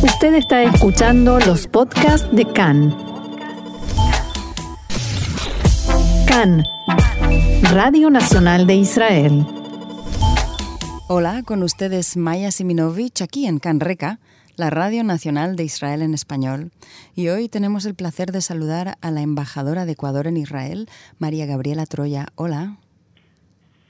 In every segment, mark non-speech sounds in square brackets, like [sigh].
Usted está escuchando los podcasts de CAN. CAN, Radio Nacional de Israel. Hola, con ustedes Maya Siminovich aquí en CAN Reca, la Radio Nacional de Israel en español. Y hoy tenemos el placer de saludar a la embajadora de Ecuador en Israel, María Gabriela Troya. Hola.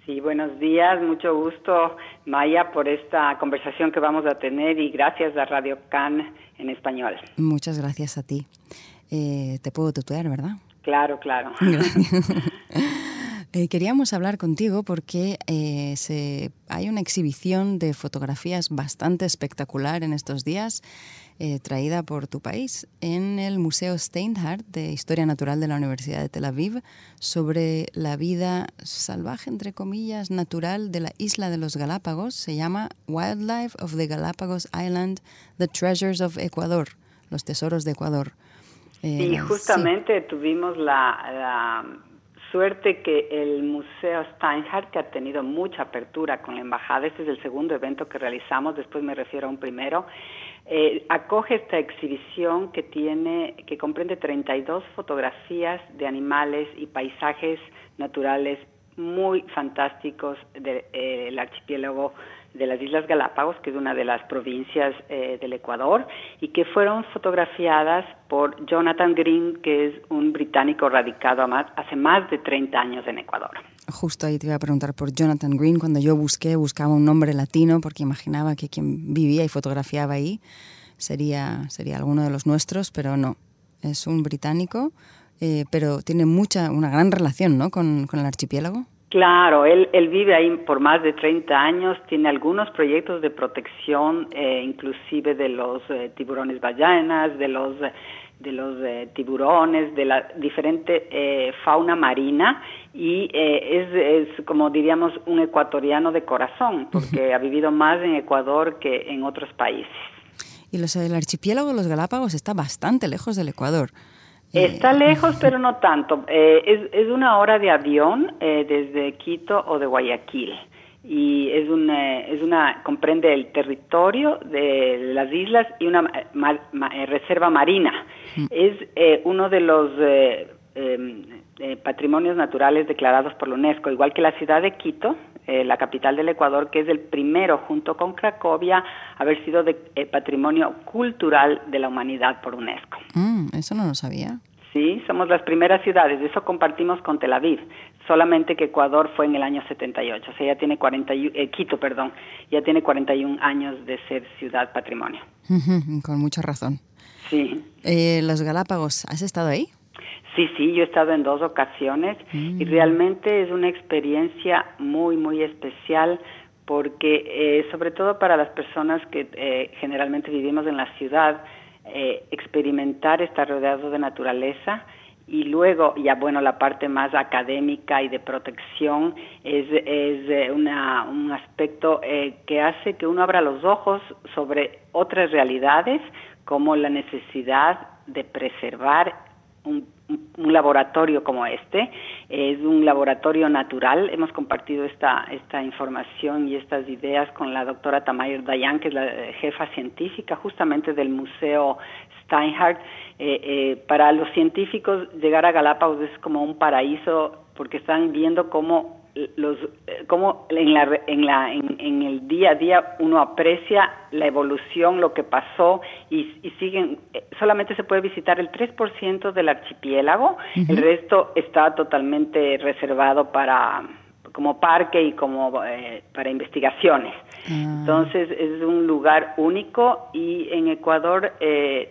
Sí, buenos días, mucho gusto Maya por esta conversación que vamos a tener y gracias a Radio CAN en español. Muchas gracias a ti. Eh, te puedo tutear, ¿verdad? Claro, claro. [laughs] [laughs] Eh, queríamos hablar contigo porque eh, se, hay una exhibición de fotografías bastante espectacular en estos días, eh, traída por tu país, en el Museo Steinhardt de Historia Natural de la Universidad de Tel Aviv, sobre la vida salvaje, entre comillas, natural de la isla de los Galápagos. Se llama Wildlife of the Galapagos Island, The Treasures of Ecuador, los tesoros de Ecuador. sí, justamente tuvimos la Suerte que el Museo Steinhardt, que ha tenido mucha apertura con la embajada, este es el segundo evento que realizamos, después me refiero a un primero, eh, acoge esta exhibición que tiene, que comprende 32 fotografías de animales y paisajes naturales muy fantásticos del eh, archipiélago de las Islas Galápagos, que es una de las provincias eh, del Ecuador, y que fueron fotografiadas por Jonathan Green, que es un británico radicado hace más de 30 años en Ecuador. Justo ahí te iba a preguntar por Jonathan Green. Cuando yo busqué, buscaba un nombre latino porque imaginaba que quien vivía y fotografiaba ahí sería, sería alguno de los nuestros, pero no. Es un británico, eh, pero tiene mucha, una gran relación ¿no? con, con el archipiélago. Claro, él, él vive ahí por más de 30 años, tiene algunos proyectos de protección, eh, inclusive de los eh, tiburones ballenas, de los de los eh, tiburones, de la diferente eh, fauna marina y es, es, como diríamos un ecuatoriano de corazón, porque ha vivido más en Ecuador que en otros países. Y los, el archipiélago de los Galápagos está bastante lejos del Ecuador. Está lejos, pero no tanto. Eh, es, es, una hora de avión eh, desde Quito o de Guayaquil y es una, es una comprende el territorio de las islas y una eh, reserva marina. Mm. Es uno de los em, patrimonios naturales declarados por la UNESCO, igual que la ciudad de Quito, la capital del Ecuador, que es el primero, junto con Cracovia, haber sido de, patrimonio cultural de la humanidad por UNESCO. Mm, eso no lo sabía. Sí, somos las primeras ciudades, eso compartimos con Tel Aviv, solamente que Ecuador fue en el año 78, o sea, ya tiene 40, eh, Quito, perdón, ya tiene 41 años de ser ciudad patrimonio. con mucha razón. Sí. Eh, los Galápagos, ¿has estado ahí? Sí, sí, yo he estado en dos ocasiones y mm. realmente es una experiencia muy, muy especial porque eh, sobre todo para las personas que eh, generalmente vivimos en la ciudad, eh, experimentar estar rodeado de naturaleza y luego ya bueno la parte más académica y de protección es, es eh, una, un aspecto eh, que hace que uno abra los ojos sobre otras realidades como la necesidad de preservar un un laboratorio como este. Es un laboratorio natural. Hemos compartido esta, esta información y estas ideas con la doctora Tamayer Dayan, que es la jefa científica justamente del Museo Steinhardt. Eh, eh, para los científicos llegar a Galápagos es como un paraíso porque están viendo cómo los eh, cómo en la en la en, el día a día uno aprecia la evolución lo que pasó y, y siguen eh, solamente se puede visitar el 3% del archipiélago. El resto está totalmente reservado para como parque y como eh, para investigaciones. Ah. entonces es un lugar único y en Ecuador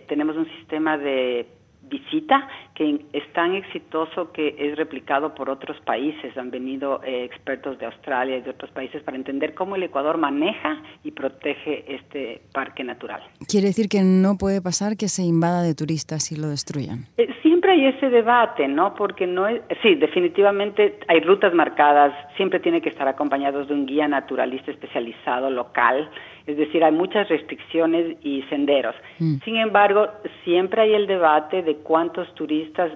tenemos un sistema de visita que es tan exitoso que es replicado por otros países. Han venido eh, expertos de Australia y de otros países para entender cómo el Ecuador maneja y protege este parque natural. Quiere decir que no puede pasar que se invada de turistas y lo destruyan. Eh, siempre hay ese debate, ¿no? Porque no es, sí, definitivamente hay rutas marcadas, siempre tiene que estar acompañados de un guía naturalista especializado local es decir, hay muchas restricciones y senderos. Mm. Sin embargo, siempre hay el debate de cuántos turistas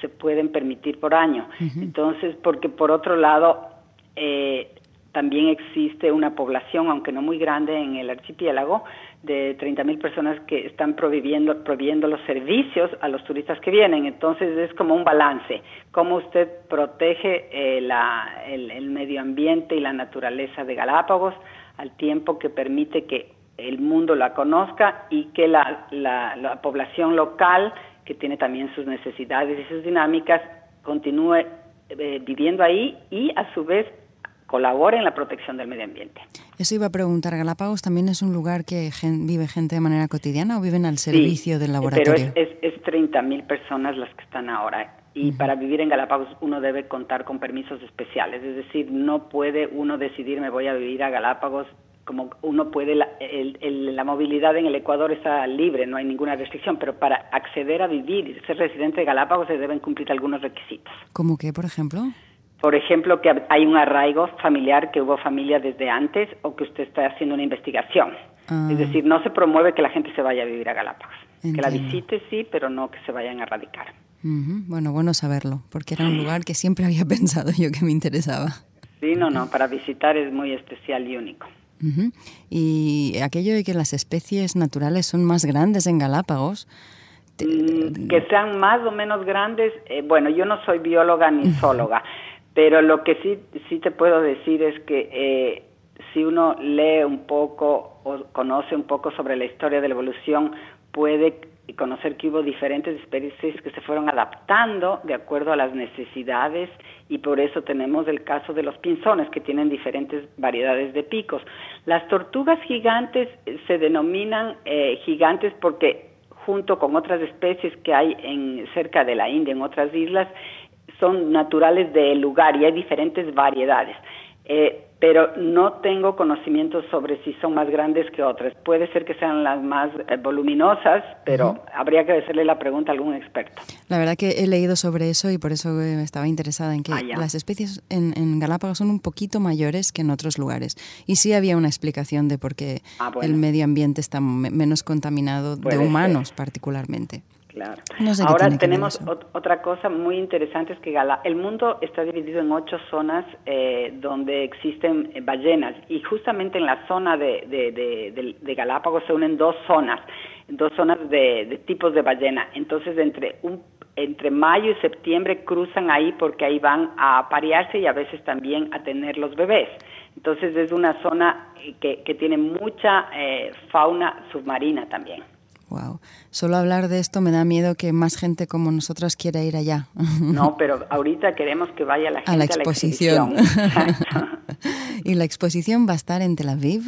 se pueden permitir por año. Entonces, porque por otro lado, eh, también existe una población, aunque no muy grande en el archipiélago, de 30.000 personas que están prohibiendo, los servicios a los turistas que vienen. Entonces es como un balance. Cómo usted protege eh, la, el, medio ambiente y la naturaleza de Galápagos al tiempo que permite que el mundo la conozca y que la, la, población local, que tiene también sus necesidades y sus dinámicas, continúe eh, viviendo ahí y a su vez colabore en la protección del medio ambiente. Eso iba a preguntar, ¿Galápagos también es un lugar que vive gente de manera cotidiana o viven al servicio del laboratorio? Pero es, es, 30.000 personas las que están ahora y para vivir en Galápagos uno debe contar con permisos especiales, es decir, no puede uno decidir me voy a vivir a Galápagos como uno puede, la, la movilidad en el Ecuador está libre, no hay ninguna restricción, pero para acceder a vivir y ser residente de Galápagos se deben cumplir algunos requisitos. ¿Cómo qué, por ejemplo? Por ejemplo, que hay un arraigo familiar, que hubo familia desde antes o que usted está haciendo una investigación. Ah. Es decir, no se promueve que la gente se vaya a vivir a Galápagos. Que la visite sí, pero no que se vayan a radicar. Bueno, bueno saberlo, porque era un lugar que siempre [laughs] había pensado yo que me interesaba. Sí, no, no, para visitar es muy especial y único. Y aquello de que las especies naturales son más grandes en Galápagos, mm, que sean más o menos grandes, eh, bueno, yo no soy bióloga ni zoóloga, pero lo que sí, sí te puedo decir es que eh, si uno lee un poco o conoce un poco sobre la historia de la evolución, puede conocer que hubo diferentes especies que se fueron adaptando de acuerdo a las necesidades y por eso tenemos el caso de los pinzones que tienen diferentes variedades de picos. Las tortugas gigantes se denominan eh, gigantes porque junto con otras especies que hay en cerca de la India en otras islas son naturales del lugar y hay diferentes variedades. Eh, pero no tengo conocimiento sobre si son más grandes que otras. Puede ser que sean las más eh, voluminosas, pero habría que hacerle la pregunta a algún experto. La verdad que he leído sobre eso y por eso estaba interesada en que ah, las especies en, Galápagos son un poquito mayores que en otros lugares. Y sí había una explicación de por qué ah, el medio ambiente está menos contaminado de humanos particularmente. Claro. Ahora tenemos otra cosa muy interesante, es que el mundo está dividido en ocho zonas eh, donde existen eh, ballenas y justamente en la zona de, de, Galápagos se unen dos zonas, dos zonas de, tipos de ballena. Entonces entre, un, entre mayo y septiembre cruzan ahí porque ahí van a parearse y a veces también a tener los bebés. Entonces es una zona eh, que, que tiene mucha fauna submarina también. Wow. Solo hablar de esto me da miedo que más gente como nosotras quiera ir allá. [laughs] No, pero ahorita queremos que vaya la gente a la exposición. [laughs] y la exposición va a estar en Tel Aviv,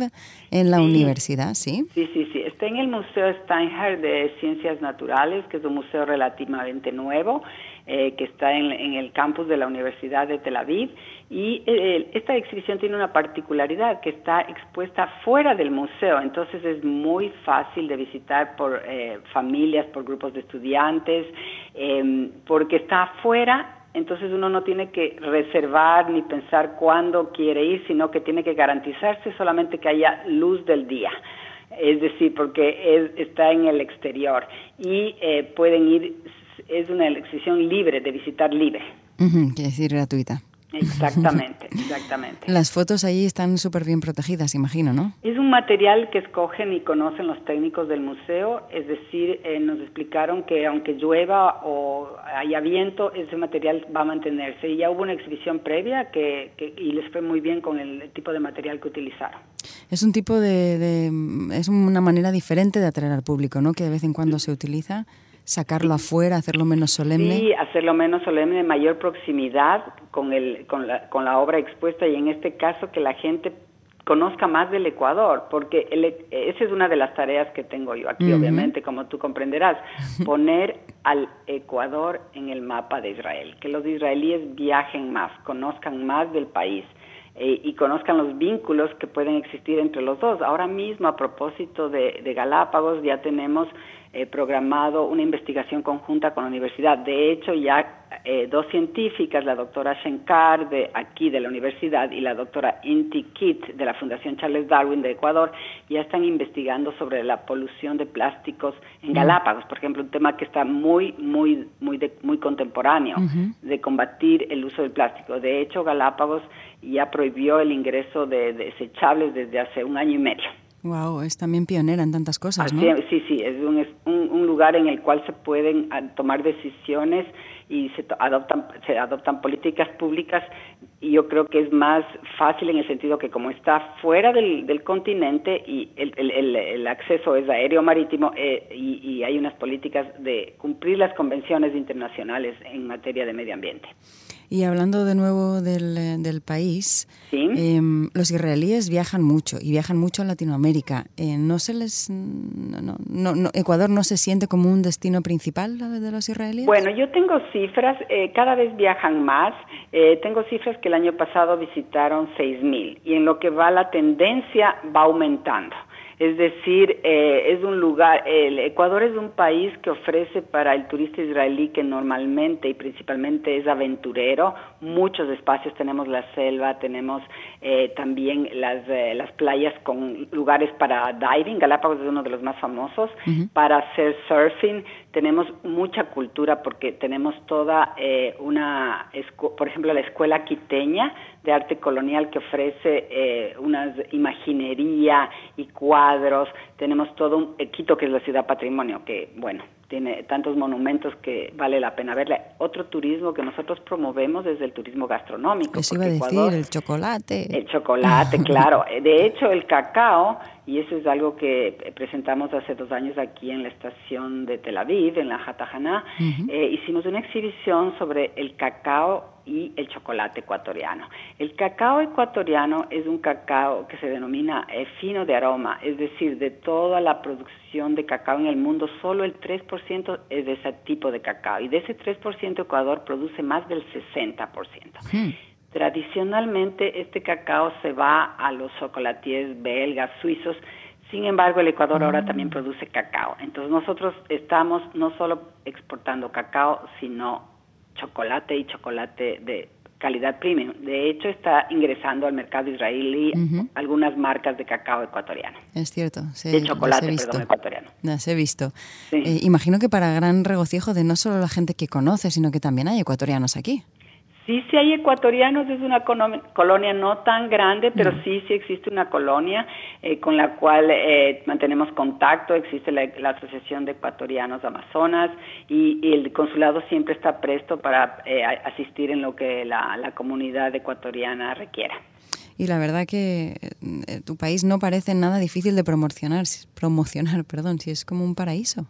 en la universidad, ¿sí? Sí, sí, sí. Está en el Museo Steinhardt de Ciencias Naturales, que es un museo relativamente nuevo, eh, que está en, el campus de la Universidad de Tel Aviv. Y eh, esta exhibición tiene una particularidad que está expuesta fuera del museo, entonces es muy fácil de visitar por eh, familias, por grupos de estudiantes, em, porque está afuera. Entonces uno no tiene que reservar ni pensar cuándo quiere ir, sino que tiene que garantizarse solamente que haya luz del día. Es decir, porque está en el exterior. Y eh, pueden ir, es una exhibición libre, de visitar libre. quiere decir gratuita. Exactamente, [laughs] exactamente. Las fotos ahí están súper bien protegidas, imagino, ¿no? Es un material que escogen y conocen los técnicos del museo, es decir, eh, nos explicaron que aunque llueva o haya viento, ese material va a mantenerse. Y ya hubo una exhibición previa que, y les fue muy bien con el tipo de material que utilizaron. Es un tipo de, de es una manera diferente de atraer al público, ¿no? Que de vez en cuando se utiliza sacarlo afuera, hacerlo menos solemne. Sí, hacerlo menos solemne, mayor proximidad con, el, con, la, con la obra expuesta y en este caso que la gente conozca más del Ecuador, porque esa es una de las tareas que tengo yo aquí, obviamente, como tú comprenderás, [laughs] poner al Ecuador en el mapa de Israel, que los israelíes viajen más, conozcan más del país. Eh, y conozcan los vínculos que pueden existir entre los dos. Ahora mismo, a propósito de, de Galápagos, ya tenemos eh, programado una investigación conjunta con la universidad. De hecho, ya eh, dos científicas, la doctora Shenkar de aquí de la universidad y la doctora Inti Kit de la Fundación Charles Darwin de Ecuador, ya están investigando sobre la polución de plásticos en. Galápagos, por ejemplo, un tema que está muy, muy, muy, muy contemporáneo de combatir el uso del plástico. De hecho, Galápagos ya prohibió el ingreso de desechables desde hace un año y medio. Wow, es también pionera en tantas cosas, ¿no? Sí, sí, es un, un, lugar en el cual se pueden ah, tomar decisiones y se adoptan, se adoptan políticas públicas y yo creo que es más fácil en el sentido que como está fuera del, del continente y el, el, el, acceso es aéreo marítimo eh, y, y hay unas políticas de cumplir las convenciones internacionales en materia de medio ambiente. Y hablando de nuevo del, eh, del país, em, los israelíes viajan mucho y viajan mucho a Latinoamérica. Eh, ¿No se les, no, no, Ecuador no se siente como un destino principal de los israelíes? Bueno, yo tengo cifras, eh, cada vez viajan más. tengo cifras que el año pasado visitaron 6.000 y en lo que va la tendencia va aumentando. Es decir, eh, es un lugar, el Ecuador es un país que ofrece para el turista israelí que normalmente y principalmente es aventurero, muchos espacios, tenemos la selva, tenemos eh, también las, eh, las playas con lugares para diving, Galápagos es uno de los más famosos, para hacer surfing, tenemos mucha cultura porque tenemos toda una, por ejemplo, la escuela quiteña de arte colonial que ofrece una imaginería y cuadros, tenemos todo un eh, Quito que es la ciudad patrimonio, que bueno, tiene tantos monumentos que vale la pena verle. Otro turismo que nosotros promovemos es el turismo gastronómico. Eso iba a decir, el chocolate. El chocolate, claro. [laughs] De hecho, el cacao, y eso es algo que presentamos hace dos años aquí en la estación de Tel Aviv, en la Hatajana, eh, hicimos una exhibición sobre el cacao y el chocolate ecuatoriano. El cacao ecuatoriano es un cacao que se denomina eh, fino de aroma, es decir, de toda la producción de cacao en el mundo, solo el 3% es de ese tipo de cacao y de ese 3% Ecuador produce más del 60%. Hmm. Tradicionalmente este cacao se va a los chocolatiers belgas, suizos, sin embargo, el Ecuador ahora hmm. también produce cacao. Entonces nosotros estamos no solo exportando cacao, sino chocolate y chocolate de calidad premium. De hecho, está ingresando al mercado israelí algunas marcas de cacao ecuatoriano. Es cierto. de chocolate, perdón, ecuatoriano. Las he visto. Eh, imagino que para gran regocijo de no solo la gente que conoce, sino que también hay ecuatorianos aquí. Sí, sí hay ecuatorianos, es una colonia no tan grande, pero sí, sí existe una colonia eh, con la cual eh, mantenemos contacto, existe la, Asociación de Ecuatorianos Amazonas y, el consulado siempre está presto para eh, asistir en lo que la, la comunidad ecuatoriana requiera. Y la verdad que tu país no parece nada difícil de promocionar, promocionar, [laughs] perdón, si es como un paraíso.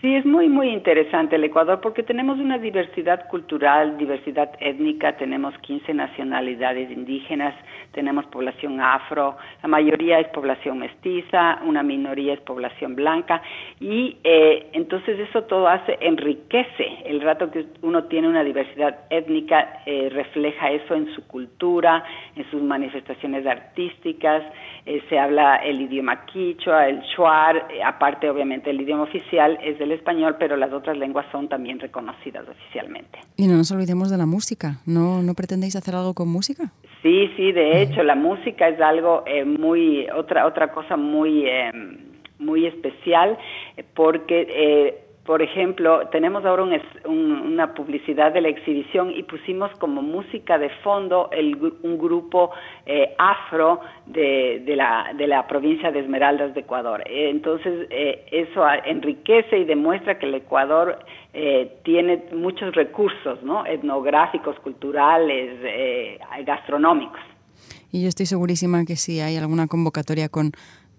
Sí, es muy, muy interesante el Ecuador porque tenemos una diversidad cultural, diversidad étnica, tenemos 15 nacionalidades indígenas, tenemos población afro, la mayoría es población mestiza, una minoría es población blanca y eh, entonces eso todo hace, enriquece el rato que uno tiene una diversidad étnica, eh, refleja eso en su cultura, en sus manifestaciones artísticas, eh, se habla el idioma quichua, el shuar, aparte obviamente el idioma oficial es el español, pero las otras lenguas son también reconocidas oficialmente. Y no nos olvidemos de la música, ¿no, no pretendéis hacer algo con música? Sí, sí, de hecho, la música es algo eh, muy, otra, otra cosa muy, eh, muy especial, porque eh, por ejemplo, tenemos ahora una publicidad de la exhibición y pusimos como música de fondo un grupo eh, afro de, la, de la provincia de Esmeraldas de Ecuador. Eh, entonces, eh, eso enriquece y demuestra que el Ecuador tiene muchos recursos ¿no? etnográficos, culturales, gastronómicos. Y yo estoy segurísima que si hay alguna convocatoria con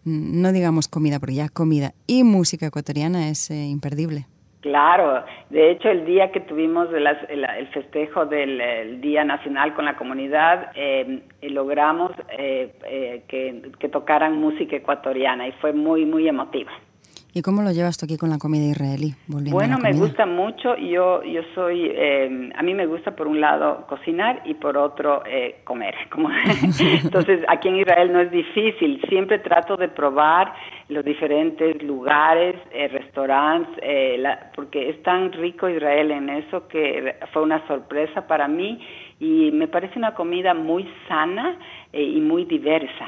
no digamos comida, porque ya comida y música ecuatoriana es eh, imperdible. Claro, de hecho el día que tuvimos el, festejo del Día Nacional con la comunidad, eh, logramos eh, que, que tocaran música ecuatoriana y fue muy, muy emotiva. ¿Y cómo lo llevas tú aquí con la comida israelí? Bueno, me gusta mucho. Yo, yo soy, eh, a mí me gusta por un lado cocinar y por otro eh, comer. [laughs] Como Entonces, aquí en Israel no es difícil. Siempre trato de probar los diferentes lugares, eh, restaurantes, eh, porque es tan rico Israel en eso que fue una sorpresa para mí y me parece una comida muy sana y muy diversa.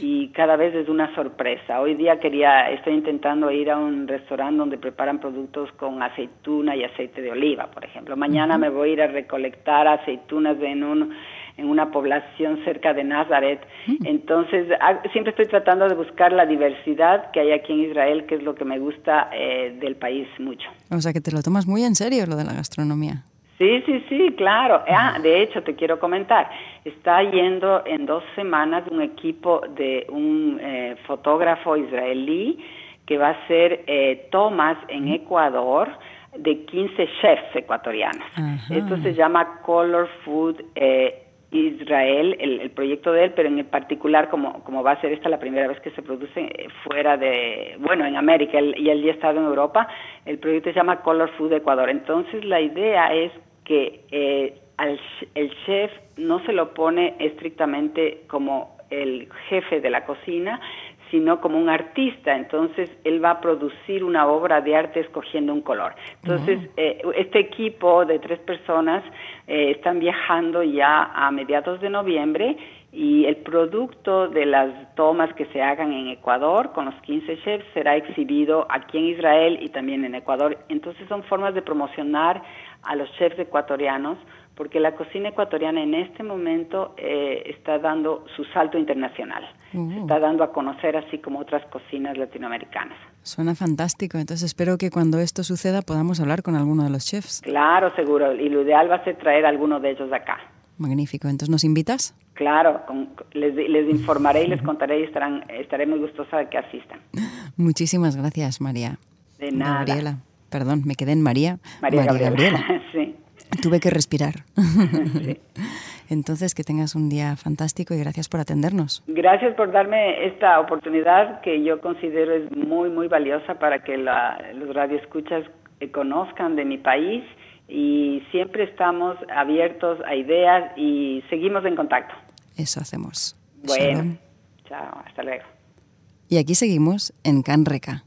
Y cada vez es una sorpresa. Hoy día quería, estoy intentando ir a un restaurante donde preparan productos con aceituna y aceite de oliva, por ejemplo. Mañana me voy a ir a recolectar aceitunas en un en una población cerca de Nazaret. Entonces, ah, siempre estoy tratando de buscar la diversidad que hay aquí en Israel, que es lo que me gusta eh, del país mucho. O sea, que te lo tomas muy en serio lo de la gastronomía. Sí, sí, sí, claro. Ah, de hecho, te quiero comentar, está yendo en dos semanas un equipo de un eh, fotógrafo israelí que va a hacer eh, tomas en Ecuador de 15 chefs ecuatorianos. Esto se llama Color Food eh, Israel, el, proyecto de él, pero en particular, como, como va a ser esta la primera vez que se produce fuera de, bueno, en América, y él ya ha estado en Europa, el proyecto se llama Color Food Ecuador. Entonces, la idea es que eh, al, el chef no se lo pone estrictamente como el jefe de la cocina, sino como un artista. Entonces, él va a producir una obra de arte escogiendo un color. Entonces, eh, este equipo de tres personas eh, están viajando ya a mediados de noviembre y el producto de las tomas que se hagan en Ecuador con los 15 chefs será exhibido aquí en Israel y también en Ecuador. Entonces, son formas de promocionar a los chefs ecuatorianos, porque la cocina ecuatoriana en este momento eh, está dando su salto internacional, se uh. está dando a conocer así como otras cocinas latinoamericanas. Suena fantástico, entonces espero que cuando esto suceda podamos hablar con alguno de los chefs. Claro, seguro, y lo ideal va a ser traer a alguno de ellos acá. Magnífico, entonces ¿nos invitas? Claro, les, les, informaré y les [laughs] contaré y estarán, estaré muy gustosa de que asistan. Muchísimas gracias, María. De nada. Gabriela. Perdón, me quedé en María. María, Gabriela. [laughs] sí. Tuve que respirar. [laughs] Entonces, que tengas un día fantástico y gracias por atendernos. Gracias por darme esta oportunidad que yo considero es muy, muy valiosa para que los radioescuchas eh, conozcan de mi país y siempre estamos abiertos a ideas y seguimos en contacto. Eso hacemos. Bueno, chao, hasta luego. Y aquí seguimos en Canreca.